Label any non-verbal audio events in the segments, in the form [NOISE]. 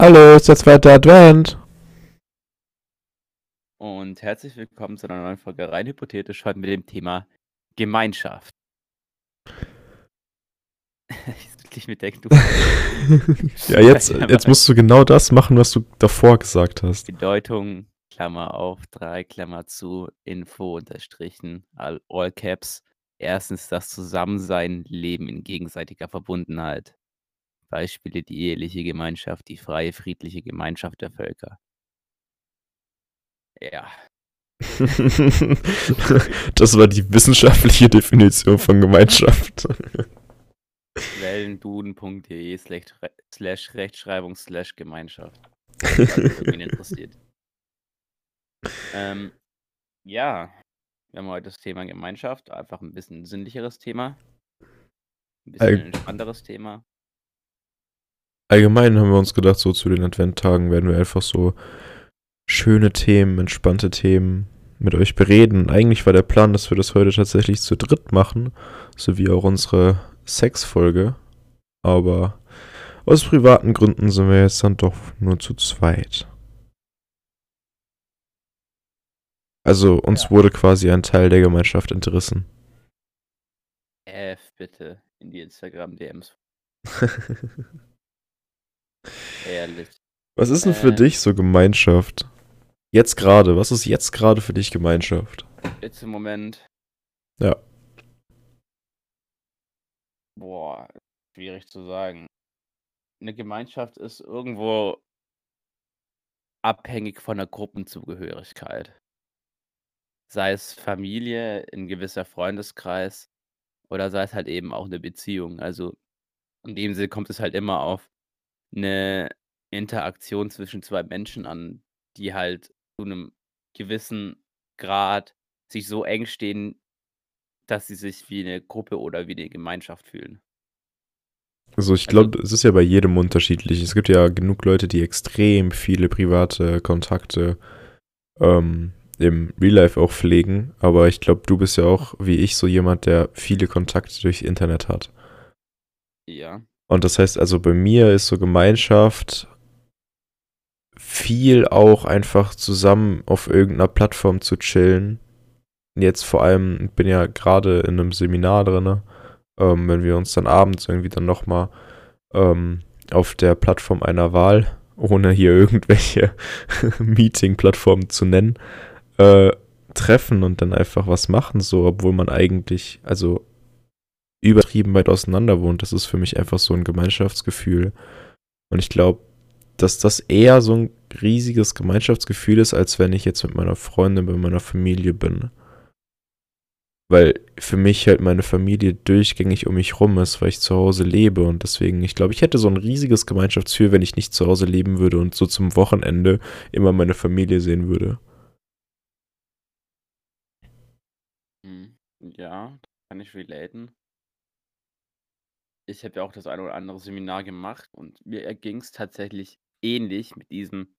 Hallo, ist der zweite Advent. Und herzlich willkommen zu einer neuen Folge rein hypothetisch heute mit dem Thema Gemeinschaft. [LAUGHS] ich mit der [LAUGHS] Ja, jetzt, [LAUGHS] jetzt musst du genau das machen, was du davor gesagt hast. Bedeutung, Klammer auf, 3, Klammer zu, Info unterstrichen, all, all caps. Erstens das Zusammensein, Leben in gegenseitiger Verbundenheit. Beispiele die eheliche Gemeinschaft, die freie, friedliche Gemeinschaft der Völker. Ja. [LAUGHS] das war die wissenschaftliche Definition von Gemeinschaft. Wellenduden.de slash Rechtschreibung slash Gemeinschaft. Wenn interessiert. [LAUGHS] Ähm, ja, wir haben heute das Thema Gemeinschaft, einfach ein bisschen sinnlicheres Thema. Ein bisschen All entspannteres Thema. Allgemein haben wir uns gedacht, so zu den Adventtagen werden wir einfach so schöne Themen, entspannte Themen mit euch bereden. Eigentlich war der Plan, dass wir das heute tatsächlich zu dritt machen, so wie auch unsere Sexfolge. Aber aus privaten Gründen sind wir jetzt dann doch nur zu zweit. Also uns ja. wurde quasi ein Teil der Gemeinschaft entrissen. F bitte in die Instagram-DMs. [LAUGHS] Ehrlich. Was ist denn äh, für dich so Gemeinschaft? Jetzt gerade, was ist jetzt gerade für dich Gemeinschaft? Jetzt im Moment. Ja. Boah, schwierig zu sagen. Eine Gemeinschaft ist irgendwo abhängig von der Gruppenzugehörigkeit sei es Familie, ein gewisser Freundeskreis oder sei es halt eben auch eine Beziehung. Also, in dem Sinne kommt es halt immer auf eine Interaktion zwischen zwei Menschen an, die halt zu einem gewissen Grad sich so eng stehen, dass sie sich wie eine Gruppe oder wie eine Gemeinschaft fühlen. Also ich glaube, also, es ist ja bei jedem unterschiedlich. Es gibt ja genug Leute, die extrem viele private Kontakte ähm, im Real Life auch pflegen, aber ich glaube, du bist ja auch, wie ich, so jemand, der viele Kontakte durchs Internet hat. Ja. Und das heißt also, bei mir ist so Gemeinschaft viel auch einfach zusammen auf irgendeiner Plattform zu chillen. Jetzt vor allem, ich bin ja gerade in einem Seminar drin, ähm, wenn wir uns dann abends irgendwie dann nochmal ähm, auf der Plattform einer Wahl, ohne hier [LAUGHS] irgendwelche Meeting-Plattformen zu nennen, äh, treffen und dann einfach was machen, so, obwohl man eigentlich, also übertrieben weit auseinander wohnt. Das ist für mich einfach so ein Gemeinschaftsgefühl. Und ich glaube, dass das eher so ein riesiges Gemeinschaftsgefühl ist, als wenn ich jetzt mit meiner Freundin, mit meiner Familie bin. Weil für mich halt meine Familie durchgängig um mich rum ist, weil ich zu Hause lebe. Und deswegen, ich glaube, ich hätte so ein riesiges Gemeinschaftsgefühl, wenn ich nicht zu Hause leben würde und so zum Wochenende immer meine Familie sehen würde. Ja, kann ich relaten. Ich habe ja auch das eine oder andere Seminar gemacht und mir erging es tatsächlich ähnlich mit diesem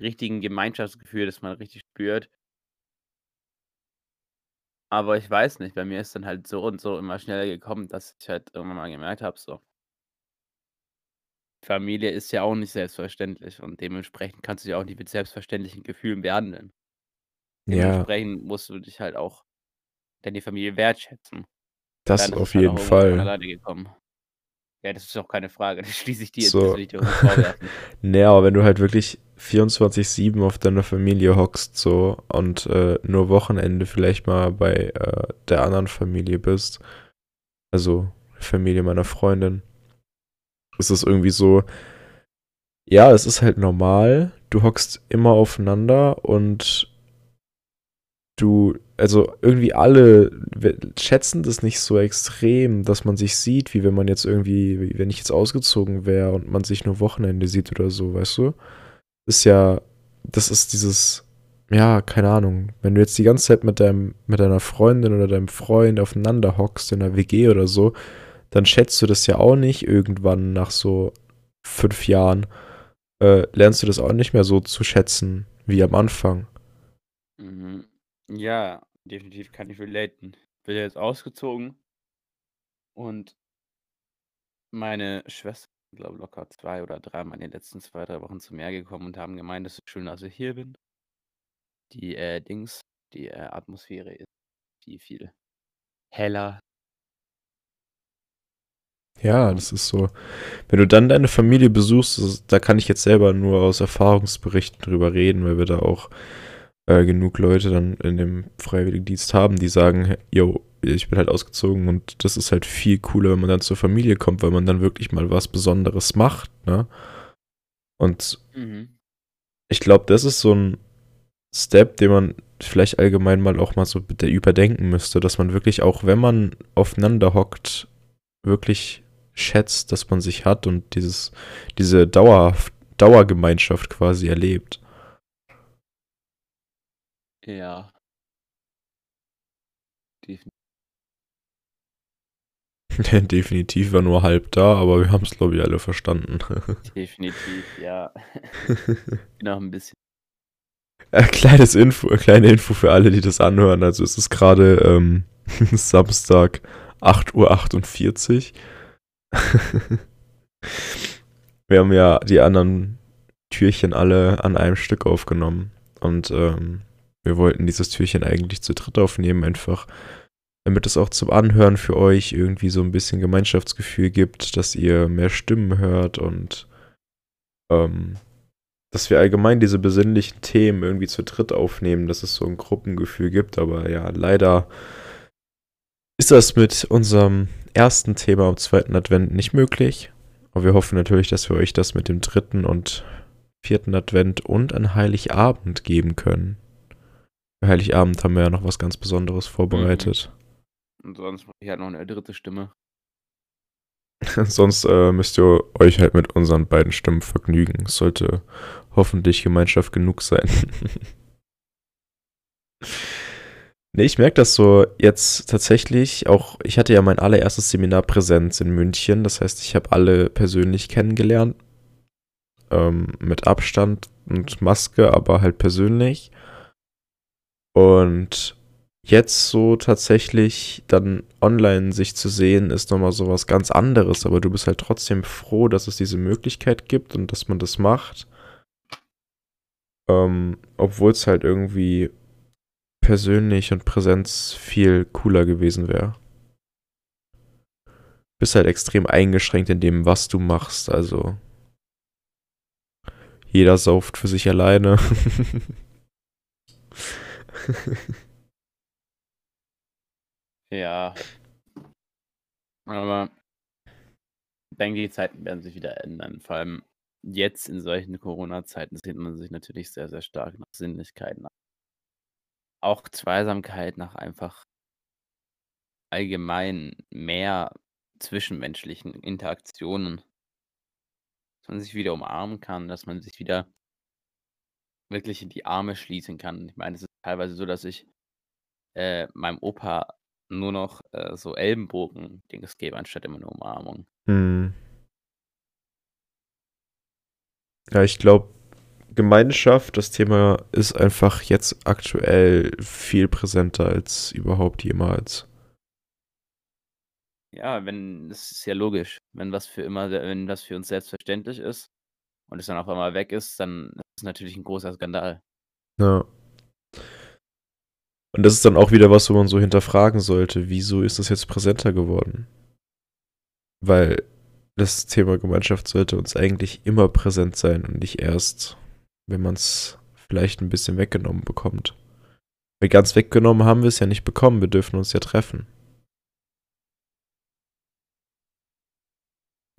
richtigen Gemeinschaftsgefühl, das man richtig spürt. Aber ich weiß nicht, bei mir ist dann halt so und so immer schneller gekommen, dass ich halt irgendwann mal gemerkt habe, so. Familie ist ja auch nicht selbstverständlich und dementsprechend kannst du dich auch nicht mit selbstverständlichen Gefühlen behandeln. Ja. Dementsprechend musst du dich halt auch deine Familie wertschätzen. Das Dann auf halt jeden Fall. Ja, das ist auch keine Frage. [LAUGHS] Das schließe ich dir so. jetzt nicht vorwerfen. [LAUGHS] nee, aber wenn du halt wirklich 24-7 auf deiner Familie hockst so und äh, nur Wochenende vielleicht mal bei äh, der anderen Familie bist, also Familie meiner Freundin, ist es irgendwie so, ja, es ist halt normal, du hockst immer aufeinander und du, also irgendwie alle schätzen das nicht so extrem, dass man sich sieht, wie wenn man jetzt irgendwie, wenn ich jetzt ausgezogen wäre und man sich nur Wochenende sieht oder so, weißt du? Ist ja, das ist dieses, ja, keine Ahnung, wenn du jetzt die ganze Zeit mit deinem, mit deiner Freundin oder deinem Freund aufeinander hockst in der WG oder so, dann schätzt du das ja auch nicht irgendwann nach so fünf Jahren, äh, lernst du das auch nicht mehr so zu schätzen wie am Anfang. Mhm. Ja, definitiv kann ich relaten. bin jetzt ausgezogen und meine Schwester, glaube locker 2 oder 3 Mal in den letzten 2, 3 Wochen zu mir gekommen und haben gemeint, es ist schön, dass ich hier bin. Die, äh, Dings die, äh, Atmosphäre ist viel, viel heller. Ja, das ist so. Wenn du dann deine Familie besuchst, da kann ich jetzt selber nur aus Erfahrungsberichten drüber reden, weil wir da auch äh, genug Leute dann in dem Freiwilligendienst haben, die sagen, yo, ich bin halt ausgezogen und das ist halt viel cooler, wenn man dann zur Familie kommt, weil man dann wirklich mal was Besonderes macht, ne? Und Mhm. ich glaube, das ist so ein Step, den man vielleicht allgemein mal auch mal so überdenken müsste, dass man wirklich auch, wenn man aufeinander hockt, wirklich schätzt, dass man sich hat und dieses, diese Dauerhaft, Dauergemeinschaft quasi erlebt. Ja. Defini [LAUGHS] Definitiv war nur halb da, aber wir haben es, glaube ich, alle verstanden. definitiv, ja. Bin auch 'n bisschen Äh, kleines Info, kleine Info für alle, die das anhören. Also es ist gerade ähm, [LAUGHS] Samstag 8.48 Uhr. [LAUGHS] Wir haben ja die anderen Türchen alle an einem Stück aufgenommen. Und ähm, wir wollten dieses Türchen eigentlich zu dritt aufnehmen, einfach damit es auch zum Anhören für euch irgendwie so ein bisschen Gemeinschaftsgefühl gibt, dass ihr mehr Stimmen hört und ähm, dass wir allgemein diese besinnlichen Themen irgendwie zu dritt aufnehmen, dass es so ein Gruppengefühl gibt. Aber ja, leider ist das mit unserem ersten Thema am zweiten Advent nicht möglich. Aber wir hoffen natürlich, dass wir euch das mit dem dritten und vierten Advent und an Heiligabend geben können. Heiligabend haben wir ja noch was ganz Besonderes vorbereitet. und sonst brauche ich halt noch 'ne dritte Stimme. [LAUGHS] Sonst äh, müsst ihr euch halt mit unseren beiden Stimmen vergnügen. Es sollte hoffentlich Gemeinschaft genug sein. [LAUGHS] nee, ich merke das so jetzt tatsächlich auch. Ich hatte ja mein allererstes Seminar Präsenz in München. Das heißt, ich habe alle persönlich kennengelernt. Ähm, mit Abstand und Maske, aber halt persönlich. Und jetzt so tatsächlich dann online sich zu sehen, ist nochmal so was ganz anderes, aber du bist halt trotzdem froh, dass es diese Möglichkeit gibt und dass man das macht. Ähm, Obwohl es halt irgendwie persönlich und Präsenz viel cooler gewesen wäre. Bist halt extrem eingeschränkt in dem, was du machst, also jeder sauft für sich alleine. [LAUGHS] [LAUGHS] Ja. Aber ich denke, die Zeiten werden sich wieder ändern. Vor allem jetzt in solchen Corona-Zeiten sehnt man sich natürlich sehr, sehr stark nach Sinnlichkeit, nach auch Zweisamkeit, nach einfach allgemein mehr zwischenmenschlichen Interaktionen. Dass man sich wieder umarmen kann, dass man sich wieder wirklich in die Arme schließen kann. Ich meine, es ist teilweise so, dass ich, äh, meinem Opa nur noch, äh, so Ellenbogen-Dings gebe, anstatt immer 'ne Umarmung. Mhm. Ja, ich glaube, Gemeinschaft, das Thema ist einfach jetzt aktuell viel präsenter als überhaupt jemals. Ja, wenn das ist ja logisch. Wenn was für immer wenn was für uns selbstverständlich ist und es dann auf einmal weg ist, dann ist es natürlich 'n großer Skandal. Ja. Und das ist dann auch wieder was, wo man so hinterfragen sollte, wieso ist das jetzt präsenter geworden? Weil das Thema Gemeinschaft sollte uns eigentlich immer präsent sein und nicht erst, wenn man es vielleicht ein bisschen weggenommen bekommt. Weil ganz weggenommen haben wir es ja nicht bekommen, wir dürfen uns ja treffen.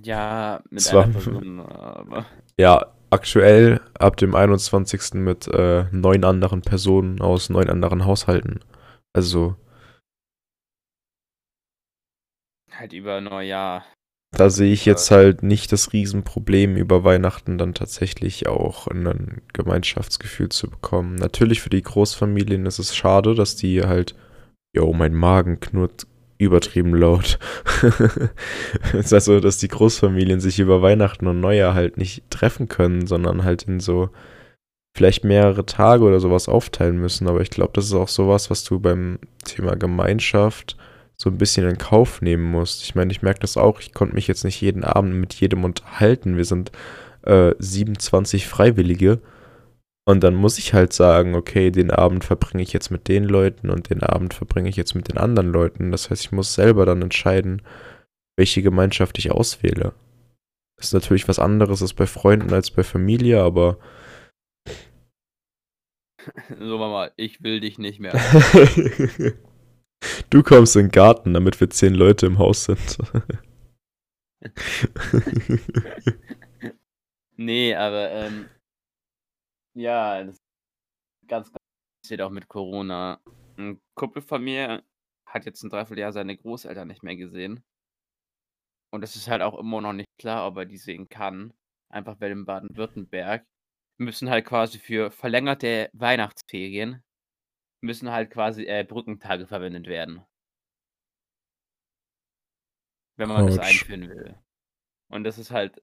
Ja, mit Zwar- einer Person, aber Ja, aktuell ab dem 21. mit äh, neun anderen Personen aus neun anderen Haushalten. Also halt über Neujahr. Da sehe ich jetzt halt nicht das Riesenproblem, über Weihnachten dann tatsächlich auch ein Gemeinschaftsgefühl zu bekommen. Natürlich für die Großfamilien ist es schade, dass die halt, yo, mein Magen knurrt übertrieben laut. [LAUGHS] Es ist also, dass die Großfamilien sich über Weihnachten und Neujahr halt nicht treffen können, sondern halt in so vielleicht mehrere Tage oder sowas aufteilen müssen. Aber ich glaube, das ist auch sowas, was du beim Thema Gemeinschaft so ein bisschen in Kauf nehmen musst. Ich meine, ich merke das auch. Ich konnte mich jetzt nicht jeden Abend mit jedem unterhalten. Wir sind äh, 27 Freiwillige. Und dann muss ich halt sagen, okay, den Abend verbringe ich jetzt mit den Leuten und den Abend verbringe ich jetzt mit den anderen Leuten. Das heißt, ich muss selber dann entscheiden, welche Gemeinschaft ich auswähle. Das ist natürlich was anderes als bei Freunden als bei Familie, aber. [LAUGHS] So, Mama, ich will dich nicht mehr. [LAUGHS] du kommst in den Garten, damit wir zehn Leute im Haus sind. [LAUGHS] nee, aber ähm, ja, das ganz, ganz passiert auch mit Corona. Ein Kumpel von mir hat jetzt ein Dreivierteljahr seine Großeltern nicht mehr gesehen. Und es ist halt auch immer noch nicht klar, ob er die sehen kann. Einfach weil in Baden-Württemberg müssen halt quasi für verlängerte Weihnachtsferien müssen halt quasi äh, Brückentage verwendet werden. Wenn man das Autsch. einführen will. Und das ist halt.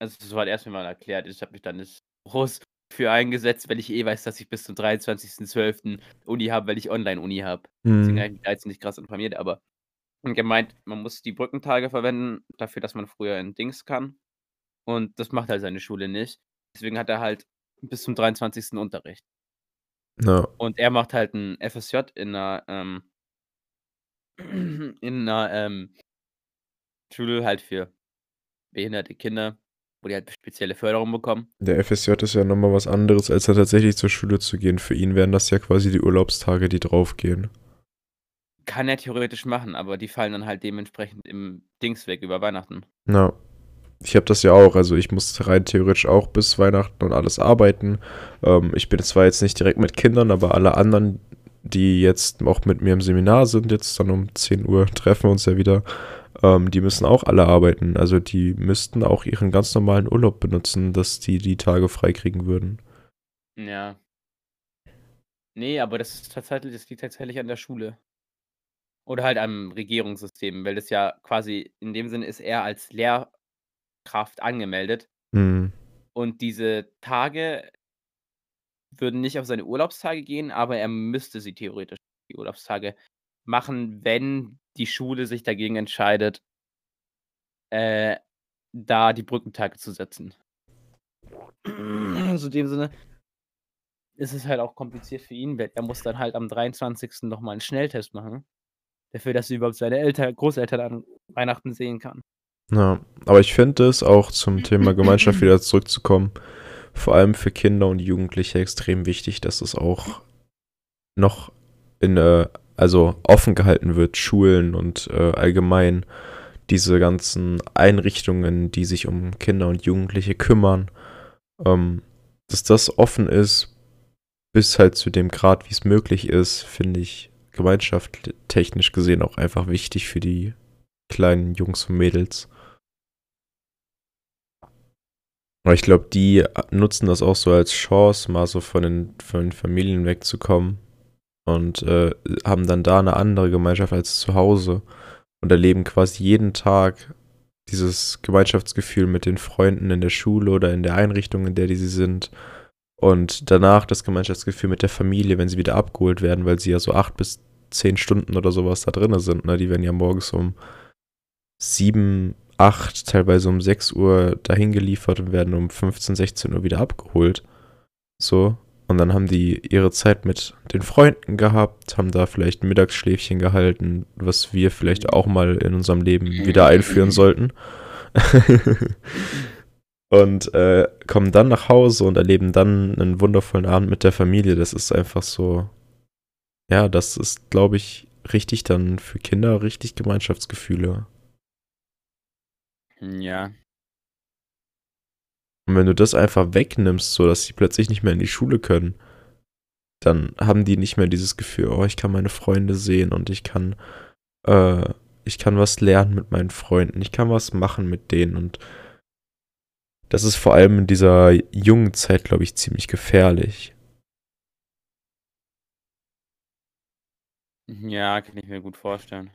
Also, das war halt erst mal erklärt. Ich habe mich dann nicht groß für eingesetzt, weil ich eh weiß, dass ich bis zum 23.12. Uni habe, weil ich Online-Uni habe. Deswegen Hm. habe ich mich da jetzt nicht krass informiert, aber gemeint, man muss die Brückentage verwenden dafür, dass man früher in Dings kann. Und das macht halt seine Schule nicht. Deswegen hat er halt bis zum 23. Unterricht. Ja. Und er macht halt 'n FSJ in 'ner, ähm [CLEARS THROAT] in 'ner, ähm Schule halt für behinderte Kinder, wo die halt spezielle Förderung bekommen. Der FSJ ist ja nochmal was anderes, als dann tatsächlich zur Schule zu gehen. Für ihn wären das ja quasi die Urlaubstage, die draufgehen. Kann er theoretisch machen, aber die fallen dann halt dementsprechend im Dings weg über Weihnachten. Ja. Ich habe das ja auch. Also ich muss rein theoretisch auch bis Weihnachten und alles arbeiten. Ähm, ich bin zwar jetzt nicht direkt mit Kindern, aber alle anderen, die jetzt auch mit mir im Seminar sind, jetzt dann um 10 Uhr treffen wir uns ja wieder, ähm, die müssen auch alle arbeiten. Also die müssten auch ihren ganz normalen Urlaub benutzen, dass die die Tage freikriegen würden. Ja. Ne, aber das ist tatsächlich das liegt tatsächlich an der Schule. Oder halt am Regierungssystem, weil das ja quasi in dem Sinne ist er als Lehrkraft angemeldet. Mhm. Und diese Tage würden nicht auf seine Urlaubstage gehen, aber er müsste sie theoretisch die Urlaubstage machen, wenn die Schule sich dagegen entscheidet äh, da die Brückentage zu setzen. Also in dem Sinne ist es halt auch kompliziert für ihn, weil er muss dann halt am 23. noch mal 'n Schnelltest machen, dafür, dass er überhaupt seine Eltern Großeltern an Weihnachten sehen kann. Ja, aber ich finde es auch zum Thema Gemeinschaft [CLEARS THROAT] wieder zurückzukommen, vor allem für Kinder und Jugendliche extrem wichtig, dass es auch noch in, äh, also offen gehalten wird, Schulen und äh, allgemein diese ganzen Einrichtungen, die sich um Kinder und Jugendliche kümmern, ähm, dass das offen ist, bis halt zu dem Grad, wie es möglich ist, finde ich gemeinschaftstechnisch gesehen auch einfach wichtig für die kleinen Jungs und Mädels. Aber ich glaube, die nutzen das auch so als Chance, mal so von den, von den Familien wegzukommen und äh, haben dann da eine andere Gemeinschaft als zu Hause und erleben quasi jeden Tag dieses Gemeinschaftsgefühl mit den Freunden in der Schule oder in der Einrichtung, in der die sie sind. Und danach das Gemeinschaftsgefühl mit der Familie, wenn sie wieder abgeholt werden, weil sie ja so acht bis zehn Stunden oder sowas da drin sind. Ne? Die werden ja morgens um sieben, acht, teilweise um sechs Uhr dahin geliefert und werden um 15, 16 Uhr wieder abgeholt. So. Und dann haben die ihre Zeit mit den Freunden gehabt, haben da vielleicht ein Mittagsschläfchen gehalten, was wir vielleicht auch mal in unserem Leben wieder einführen sollten. [LAUGHS] und äh, kommen dann nach Hause und erleben dann einen wundervollen Abend mit der Familie. Das ist einfach so, ja, das ist, glaube ich, richtig dann für Kinder richtig Gemeinschaftsgefühle. Ja. Und wenn du das einfach wegnimmst, so dass sie plötzlich nicht mehr in die Schule können, dann haben die nicht mehr dieses Gefühl, oh, ich kann meine Freunde sehen und ich kann, äh, ich kann was lernen mit meinen Freunden, ich kann was machen mit denen und das ist vor allem in dieser jungen Zeit, glaube ich, ziemlich gefährlich. Ja, kann ich mir gut vorstellen.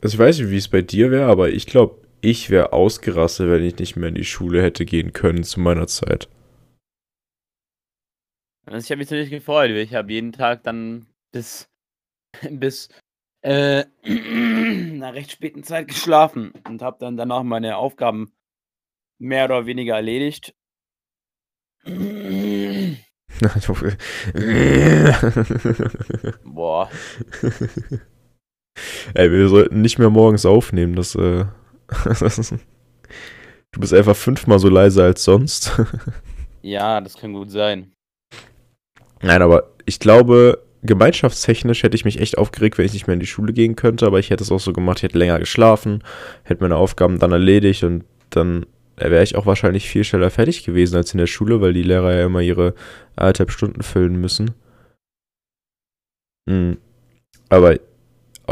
Also ich weiß nicht, wie es bei dir wäre, aber ich glaube, ich wäre ausgerastet, wenn ich nicht mehr in die Schule hätte gehen können zu meiner Zeit. Also, ich habe mich natürlich gefreut. Ich habe jeden Tag dann bis [LAUGHS] bis, äh, [CLEARS THROAT] 'ner recht späten Zeit geschlafen und habe dann danach meine Aufgaben mehr oder weniger erledigt. [LAUGHS] Boah. Ey, wir sollten nicht mehr morgens aufnehmen, das, äh Du bist einfach fünfmal so leise als sonst. Ja, das kann gut sein. Nein, aber ich glaube, gemeinschaftstechnisch hätte ich mich echt aufgeregt, wenn ich nicht mehr in die Schule gehen könnte, aber ich hätte es auch so gemacht, ich hätte länger geschlafen, hätte meine Aufgaben dann erledigt und dann wäre ich auch wahrscheinlich viel schneller fertig gewesen als in der Schule, weil die Lehrer ja immer ihre anderthalb Stunden füllen müssen. Mhm. Aber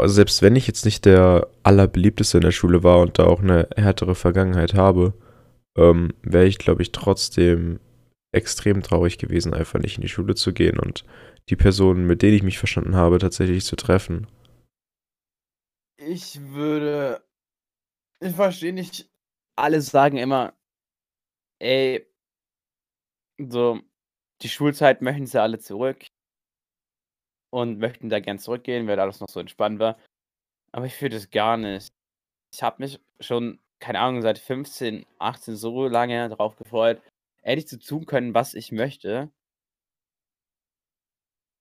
also selbst wenn ich jetzt nicht der allerbeliebteste in der Schule war und da auch eine härtere Vergangenheit habe, ähm, wäre ich, glaube ich, trotzdem extrem traurig gewesen, einfach nicht in die Schule zu gehen und die Personen, mit denen ich mich verstanden habe, tatsächlich zu treffen. Ich würde ich verstehe nicht alle sagen immer: „Ey“ so, die Schulzeit möchten sie alle zurück und möchten da gern zurückgehen, weil alles noch so entspannt war. Aber ich fühle das gar nicht. Ich habe mich schon, keine Ahnung, seit 15, 18 so lange darauf gefreut, endlich zu tun können, was ich möchte.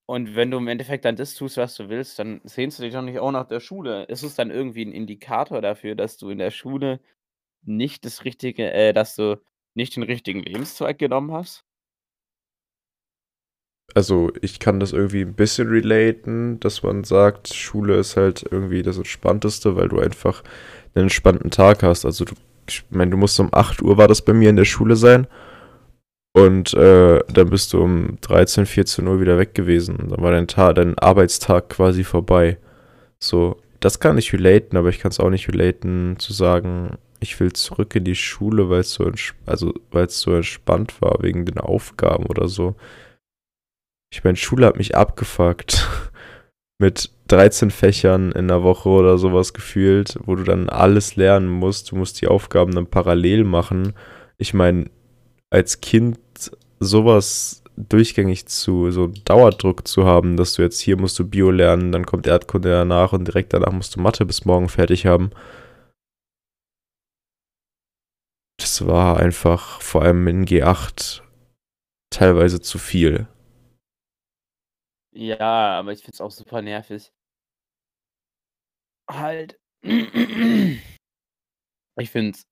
Und wenn du im Endeffekt dann das tust, was du willst, dann sehnst du dich doch nicht auch nach der Schule. Ist es dann irgendwie 'n Indikator dafür, dass du in der Schule nicht das richtige äh, dass du nicht den richtigen Lebenszweig genommen hast? Also, ich kann das irgendwie 'n bisschen relaten, dass man sagt, Schule ist halt irgendwie das Entspannteste, weil du einfach 'nen entspannten Tag hast. Also, du ich meine, du musst um 8:00 war das bei mir in der Schule sein und, äh, dann bist du um 13:00, 14:00 wieder weg gewesen. Dann war dein Ta dein Arbeitstag quasi vorbei. So, das kann ich relaten, aber ich kann's auch nicht relaten zu sagen, ich will zurück in die Schule, weil's so entsch also, so entspannt war wegen den Aufgaben oder so. Ich meine, Schule hat mich abgefuckt [LAUGHS] mit 13 Fächern in 'ner Woche oder so was gefühlt, wo du dann alles lernen musst. Du musst die Aufgaben dann parallel machen. Ich meine, als Kind so was durchgängig zu so Dauerdruck zu haben, dass du jetzt hier musst du Bio lernen, dann kommt Erdkunde danach und direkt danach musst du Mathe bis morgen fertig haben. Das war einfach, vor allem in G8, teilweise zu viel. Ja, aber ich finde es auch super nervig. Halt. Ich finde es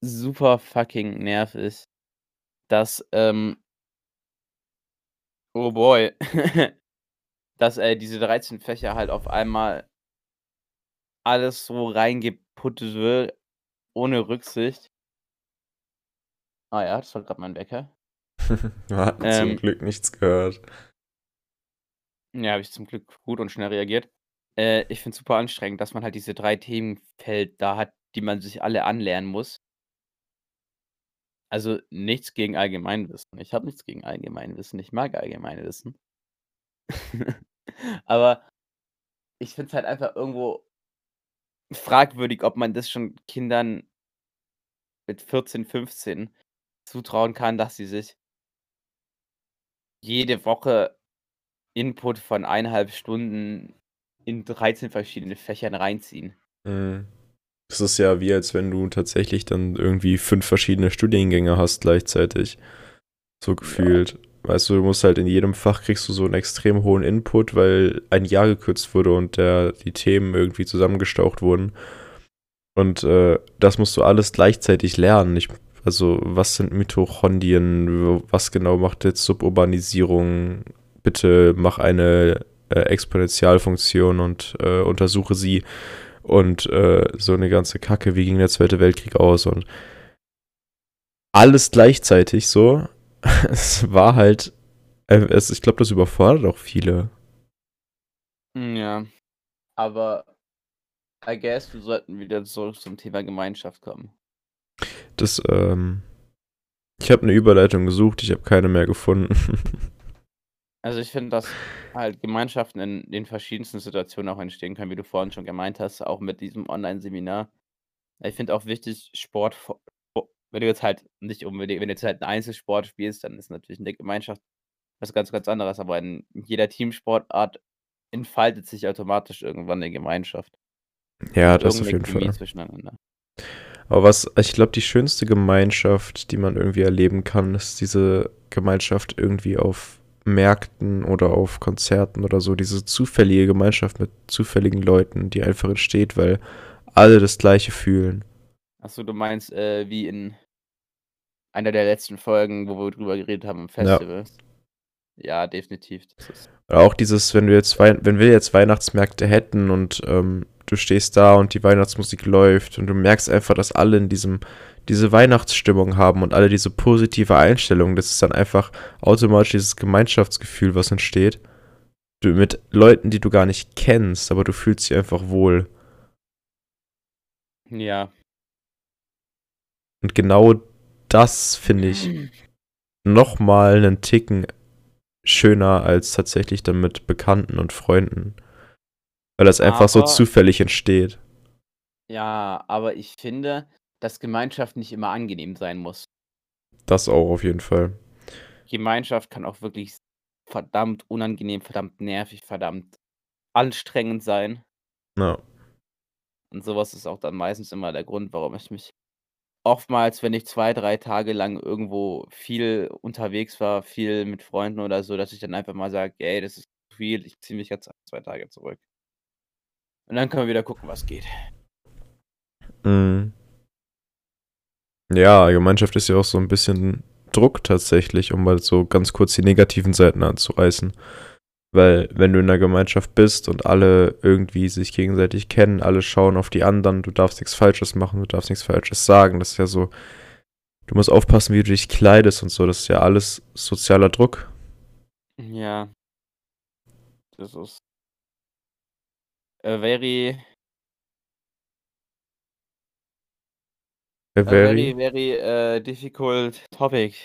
super fucking nervig, dass, ähm oh boy, [LAUGHS] dass, äh, diese 13 Fächer halt auf einmal alles so reingeputtet wird, ohne Rücksicht. Ah ja, das war grad mein Wecker. [LAUGHS] Hatten zum Ähm Glück nichts gehört. Ja, habe ich zum Glück gut und schnell reagiert. Äh, ich finde es super anstrengend, dass man halt diese 3 Themenfeld da hat, die man sich alle anlernen muss. Also, nichts gegen Allgemeinwissen. Ich habe nichts gegen Allgemeinwissen. Ich mag Allgemeinwissen. [LAUGHS] Aber ich finde es halt einfach irgendwo fragwürdig, ob man das schon Kindern mit 14, 15 zutrauen kann, dass sie sich jede Woche Input von 1 1/2 Stunden in 13 verschiedene Fächern reinziehen. Mhm. Das ist ja wie, als wenn du tatsächlich dann irgendwie 5 verschiedene Studiengänge hast gleichzeitig, so Ja. gefühlt. Weißt du, du musst halt in jedem Fach kriegst du so 'n extrem hohen Input, weil ein Jahr gekürzt wurde und der die Themen irgendwie zusammengestaucht wurden. Und, äh, das musst du alles gleichzeitig lernen. Ich also, was sind Mitochondrien? Was genau macht jetzt Suburbanisierung? Bitte mach eine, äh, Exponentialfunktion und, äh, untersuche sie und, äh, so 'ne ganze Kacke. Wie ging der Zweite Weltkrieg aus und alles gleichzeitig so. [LAUGHS] Es war halt äh, es ich glaube, das überfordert auch viele. Hm, ja. Aber I guess, wir sollten wieder zurück zum Thema Gemeinschaft kommen. Das, ähm ich habe 'ne Überleitung gesucht, ich habe keine mehr gefunden. [LAUGHS] Also, ich finde, dass halt Gemeinschaften in den verschiedensten Situationen auch entstehen können, wie du vorhin schon gemeint hast, auch mit diesem Onlineseminar. Ich finde auch wichtig, Sport wenn du jetzt halt nicht unbedingt wenn du jetzt halt 'n Einzelsport spielst, dann ist natürlich in der Gemeinschaft was ganz, ganz anderes, aber in jeder Teamsportart entfaltet sich automatisch irgendwann 'ne Gemeinschaft. Ja, Also, das auf jeden Chemie Fall. zwischeneinander. Aber was ich glaube, die schönste Gemeinschaft, die man irgendwie erleben kann, ist diese Gemeinschaft irgendwie auf Märkten oder auf Konzerten oder so. Diese zufällige Gemeinschaft mit zufälligen Leuten, die einfach entsteht, weil alle das Gleiche fühlen. Ach so, du meinst, äh, wie in einer der letzten Folgen, wo wir drüber geredet haben im Ja. Festivals. Ja, definitiv. Das ist Oder auch dieses, wenn du jetzt Wei wenn wir jetzt Weihnachtsmärkte hätten und, ähm, du stehst da und die Weihnachtsmusik läuft und du merkst einfach, dass alle in diesem diese Weihnachtsstimmung haben und alle diese positive Einstellung. Das ist dann einfach automatisch dieses Gemeinschaftsgefühl, was entsteht. Du mit Leuten, die du gar nicht kennst, aber du fühlst dich einfach wohl. Ja. Und genau das finde ich noch mal 'nen Ticken schöner als tatsächlich dann mit Bekannten und Freunden. Weil das einfach so Aber zufällig entsteht. Ja, aber ich finde, dass Gemeinschaft nicht immer angenehm sein muss. Das auch auf jeden Fall. Gemeinschaft kann auch wirklich verdammt unangenehm, verdammt nervig, verdammt anstrengend sein. Ja. Und so was ist auch dann meistens immer der Grund, warum ich mich oftmals, wenn ich 2, 3 Tage lang irgendwo viel unterwegs war, viel mit Freunden oder so, dass ich dann einfach mal sage: „Ey, das ist zu viel, ich ziehe mich jetzt 1, 2 Tage zurück.“ Und dann können wir wieder gucken, was geht. Mhm. Ja, Gemeinschaft ist ja auch so 'n bisschen Druck tatsächlich, um mal so ganz kurz die negativen Seiten anzureißen. Weil, wenn du in 'ner Gemeinschaft bist und alle irgendwie sich gegenseitig kennen, alle schauen auf die anderen, du darfst nix Falsches machen, du darfst nix Falsches sagen. Das ist ja so du musst aufpassen, wie du dich kleidest und so. Das ist ja alles sozialer Druck. Ja. Das ist a very A a very very, very, äh, difficult topic.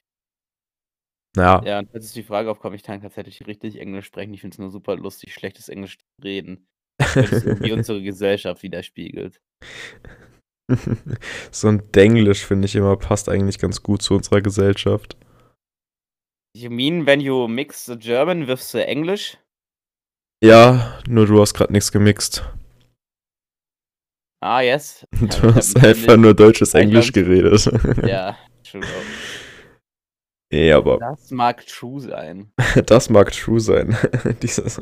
Ja. Ja, und jetzt ist die Frage aufgekommen, ich kann tatsächlich richtig Englisch sprechen. Ich finde es nur super lustig, schlechtes Englisch zu reden, irgendwie [LAUGHS] unsere Gesellschaft widerspiegelt. [LAUGHS] So 'n Denglisch, finde ich immer, passt eigentlich ganz gut zu unserer Gesellschaft. You mean when you mix the German with the English? Ja, nur du hast grad nix gemixt. Ah, yes. [LAUGHS] Du [LAUGHS] hast einfach nur deutsches Englisch geredet. Ja, [LAUGHS] true. Ja, aber Das mag true sein. das mag true sein. Dieses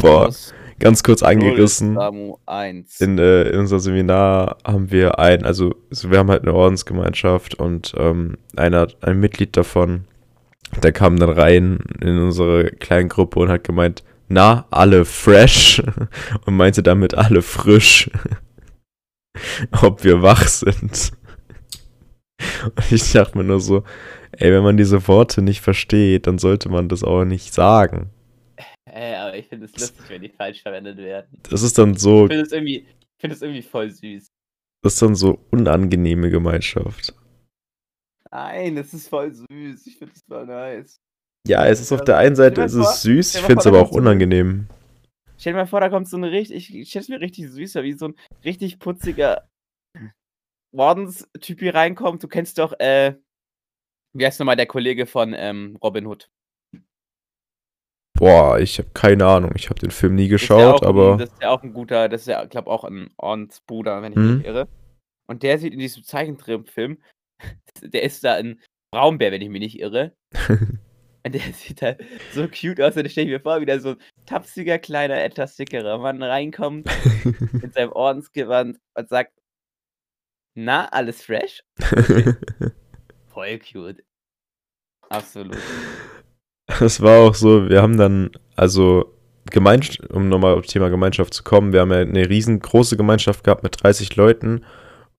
boah, ganz kurz angerissen. Samu 1. In, äh, in unserem Seminar haben wir ein also, so wir haben halt 'ne Ordensgemeinschaft und, ähm, einer ein Mitglied davon, der kam dann rein in unsere Kleingruppe und hat gemeint: „Na, alle fresh?“ [LAUGHS] Und meinte damit alle frisch. [LAUGHS] Ob wir wach sind. Und ich dachte mir nur so: „Ey, wenn man diese Worte nicht versteht, dann sollte man das auch nicht sagen.“ Ey, aber ich finde es lustig, wenn die falsch verwendet werden. Das ist dann so Ich finde es irgendwie ich es irgendwie voll süß. das ist dann so unangenehme Gemeinschaft. Nein, das ist voll süß. Ich finde es voll nice. Ja, es ist auf der einen Seite ist vor süß, ich finde es aber auch 'ne unangenehm. Stell dir mal vor, da kommt so 'ne richtig ich stelle es mir richtig süß vor, wie so 'n richtig putziger Ordenstyp hier reinkommt. Du kennst doch, äh wie heißt noch mal der Kollege von, ähm, Robin Hood? Boah, ich habe keine Ahnung. Ich habe den Film nie geschaut, aber das ist ja auch 'n guter das ist ja, glaube auch 'n Ordensbruder, wenn ich mich Mhm. nicht irre. Und der sieht in diesem Zeichentrickfilm [LAUGHS] der ist da 'n Braunbär, wenn ich mich nicht irre. [LAUGHS] Und [LAUGHS] der sieht halt so cute aus und dann stelle ich mir vor, wie da so 'n tapsiger, kleiner, etwas dickerer Mann reinkommt [LAUGHS] mit seinem Ordensgewand und sagt: „Na, alles fresh?“ [LAUGHS] Voll cute. Absolut. Es war auch so, wir haben dann also Gemeinsch um noch mal aufs Thema Gemeinschaft zu kommen, wir haben ja 'ne riesengroße Gemeinschaft gehabt mit 30 Leuten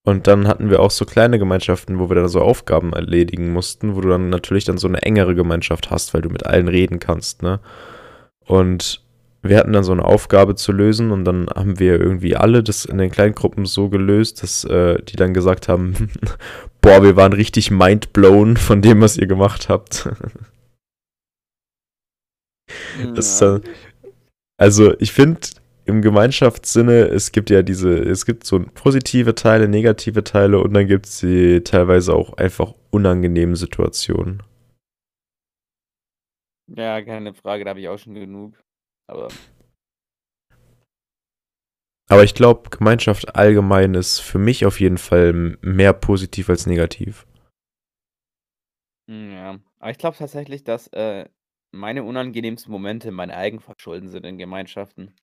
und dann hatten wir auch so kleine Gemeinschaften, wo wir dann so Aufgaben erledigen mussten, wo du dann natürlich dann so 'ne engere Gemeinschaft hast, weil du mit allen reden kannst, ne? Und wir hatten dann so 'ne Aufgabe zu lösen und dann haben wir irgendwie alle das in den Kleingruppen so gelöst, dass, äh, die dann gesagt haben: [LAUGHS] „Boah, wir waren richtig mind blown von dem, was ihr gemacht habt.“ [LAUGHS] Das ist Ja. dann also, ich finde im Gemeinschaftssinne, es gibt ja diese es gibt so positive Teile, negative Teile und dann gibt's die teilweise auch einfach unangenehmen Situationen. Ja, keine Frage, da habe ich auch schon genug. Aber Aber ich glaube, Gemeinschaft allgemein ist für mich auf jeden Fall mehr positiv als negativ. hm, ja. Aber ich glaube tatsächlich, dass, äh, meine unangenehmsten Momente mein Eigenverschulden sind in Gemeinschaften.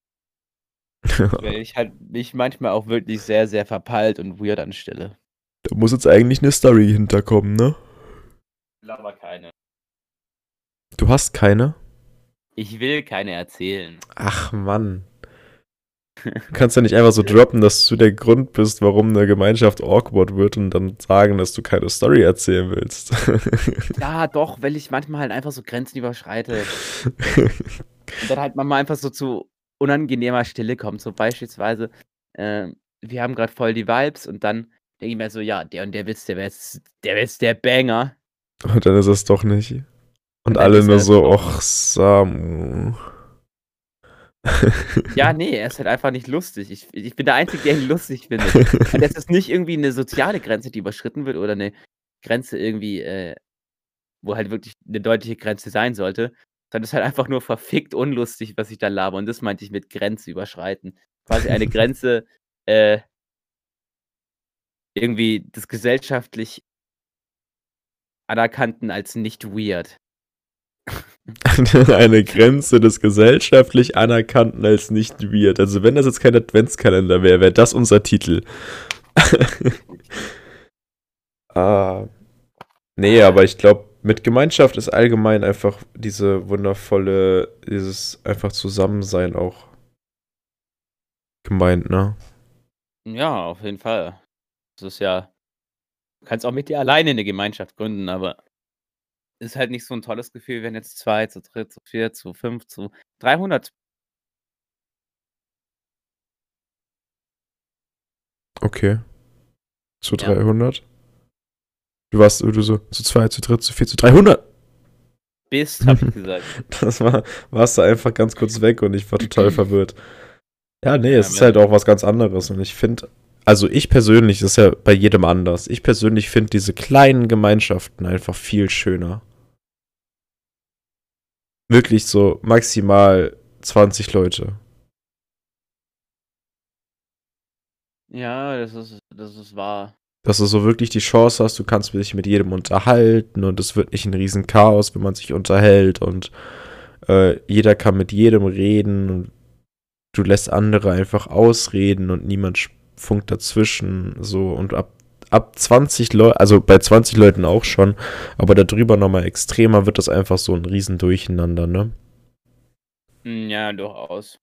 [LAUGHS] Weil ich halt mich manchmal auch wirklich sehr, sehr verpeilt und weird anstelle. Da muss jetzt eigentlich eine Story hinterkommen, ne? Will aber keine. Du hast keine? Ich will keine erzählen. Ach Mann. Du kannst ja nicht einfach so droppen, dass du der Grund bist, warum eine Gemeinschaft awkward wird und dann sagen, dass du keine Story erzählen willst. [LAUGHS] Ja, doch, weil ich manchmal halt einfach so Grenzen überschreite [LAUGHS] und dann halt manchmal einfach so zu unangenehmer Stille kommt. So beispielsweise, ähm, wir haben gerade voll die Vibes und dann denke ich mir so: „Ja, der und der Witz, der wäre jetzt der jetzt der Banger.“ Und [LAUGHS] dann ist es doch nicht. Und Und alle nur so, ach Samu. Ja, ne, er ist halt einfach nicht lustig. Ich ich bin der Einzige, der ihn lustig findet. [LAUGHS] Und das ist nicht irgendwie 'ne soziale Grenze, die überschritten wird oder 'ne Grenze irgendwie, äh, wo halt wirklich 'ne deutliche Grenze sein sollte, sondern ist halt einfach nur verfickt unlustig, was ich da laber und das meinte ich mit Grenze überschreiten. Quasi eine Grenze, [LAUGHS] äh irgendwie des gesellschaftlich Anerkannten als nicht weird. [LAUGHS] Eine Grenze des gesellschaftlich Anerkannten als nicht weird. Also wenn das jetzt kein Adventskalender wäre, wäre das unser Titel. [LAUGHS] ah. Nee, aber ich glaube, mit Gemeinschaft ist allgemein einfach diese wundervolle, dieses einfach Zusammensein auch gemeint, ne? Ja, auf jeden Fall. Das ist ja du kannst auch mit dir alleine 'ne Gemeinschaft gründen, aber ist halt nicht so 'n tolles Gefühl, wenn jetzt 2, zu 3, zu 4, zu 5, zu 300 Okay. Zu Ja. 300? Du warst du so zu 2, zu 3, zu 4, zu 300. bist, habe ich [LAUGHS] gesagt. Das war, warst du einfach ganz kurz weg und ich war total [CLEARS THROAT] verwirrt. Ja, nee, Ja, es ist mehr- halt auch was ganz anderes und ich finde, also ich persönlich, das ist ja bei jedem anders, ich persönlich finde diese kleinen Gemeinschaften einfach viel schöner. Wirklich so maximal 20 Leute. Ja, das ist das ist wahr. Dass du so wirklich die Chance hast, du kannst dich mit jedem unterhalten und es wird nicht ein riesen Chaos, wenn man sich unterhält und äh, jeder kann mit jedem reden und du lässt andere einfach ausreden und niemand funkt dazwischen so und ab ab 20 Leuten, also bei 20 Leuten auch schon, aber darüber nochmal extremer wird das einfach so ein riesen Durcheinander, ne? Hm, ja, durchaus.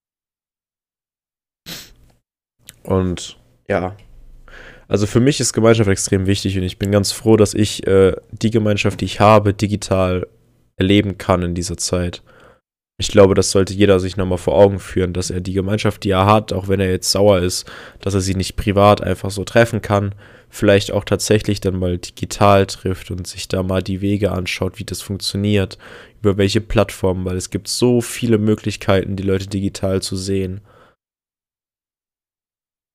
Und ja, also für mich ist Gemeinschaft extrem wichtig und ich bin ganz froh, dass ich äh, die Gemeinschaft, die ich habe, digital erleben kann in dieser Zeit. Ich glaube, das sollte jeder sich nochmal vor Augen führen, dass er die Gemeinschaft, die er hat, auch wenn er jetzt sauer ist, dass er sie nicht privat einfach so treffen kann, vielleicht auch tatsächlich dann mal digital trifft und sich da mal die Wege anschaut, wie das funktioniert, über welche Plattformen, weil es gibt so viele Möglichkeiten, die Leute digital zu sehen.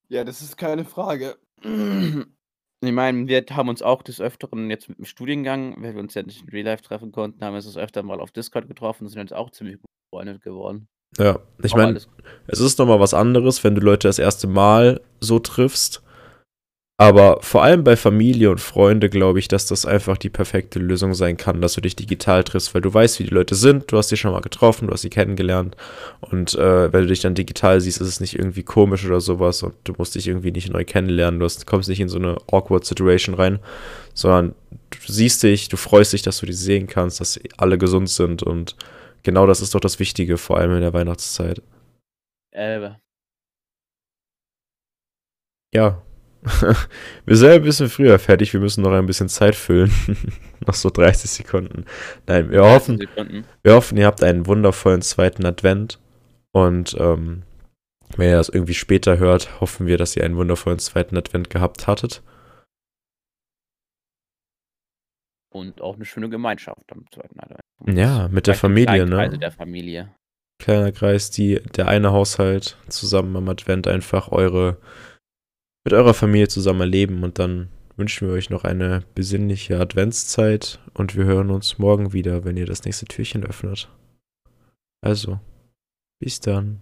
Ja, das ist keine Frage. Ich meine, wir haben uns auch des Öfteren jetzt mit dem Studiengang, weil wir uns ja nicht in Real Life treffen konnten, haben wir uns das öfter mal auf Discord getroffen und sind jetzt auch ziemlich gut befreundet geworden. Ja, ich meine, es ist nochmal was anderes, wenn du Leute das erste Mal so triffst. Aber vor allem bei Familie und Freunde glaube ich, dass das einfach die perfekte Lösung sein kann, dass du dich digital triffst, weil du weißt, wie die Leute sind, du hast sie schon mal getroffen, du hast sie kennengelernt. Und äh, wenn du dich dann digital siehst, ist es nicht irgendwie komisch oder sowas und du musst dich irgendwie nicht neu kennenlernen, du hast, kommst nicht in so eine awkward Situation rein, sondern du siehst dich, du freust dich, dass du die sehen kannst, dass sie alle gesund sind. Und genau das ist doch das Wichtige, vor allem in der Weihnachtszeit. äh, Ja. [LAUGHS] wir sind ein bisschen früher fertig, wir müssen noch ein bisschen Zeit füllen. [LAUGHS] noch so 30 Sekunden. Nein, wir 30 hoffen, Sekunden. wir hoffen, ihr habt einen wundervollen zweiten Advent. Und ähm, wenn ihr das irgendwie später hört, hoffen wir, dass ihr einen wundervollen zweiten Advent gehabt hattet. Und auch eine schöne Gemeinschaft am zweiten Advent. Ja, mit der Familie, ne? Der Familie. Kleiner Kreis, die, der eine Haushalt zusammen am Advent einfach eure, mit eurer Familie zusammen erleben und dann wünschen wir euch noch eine besinnliche Adventszeit und wir hören uns morgen wieder, wenn ihr das nächste Türchen öffnet. Also, bis dann.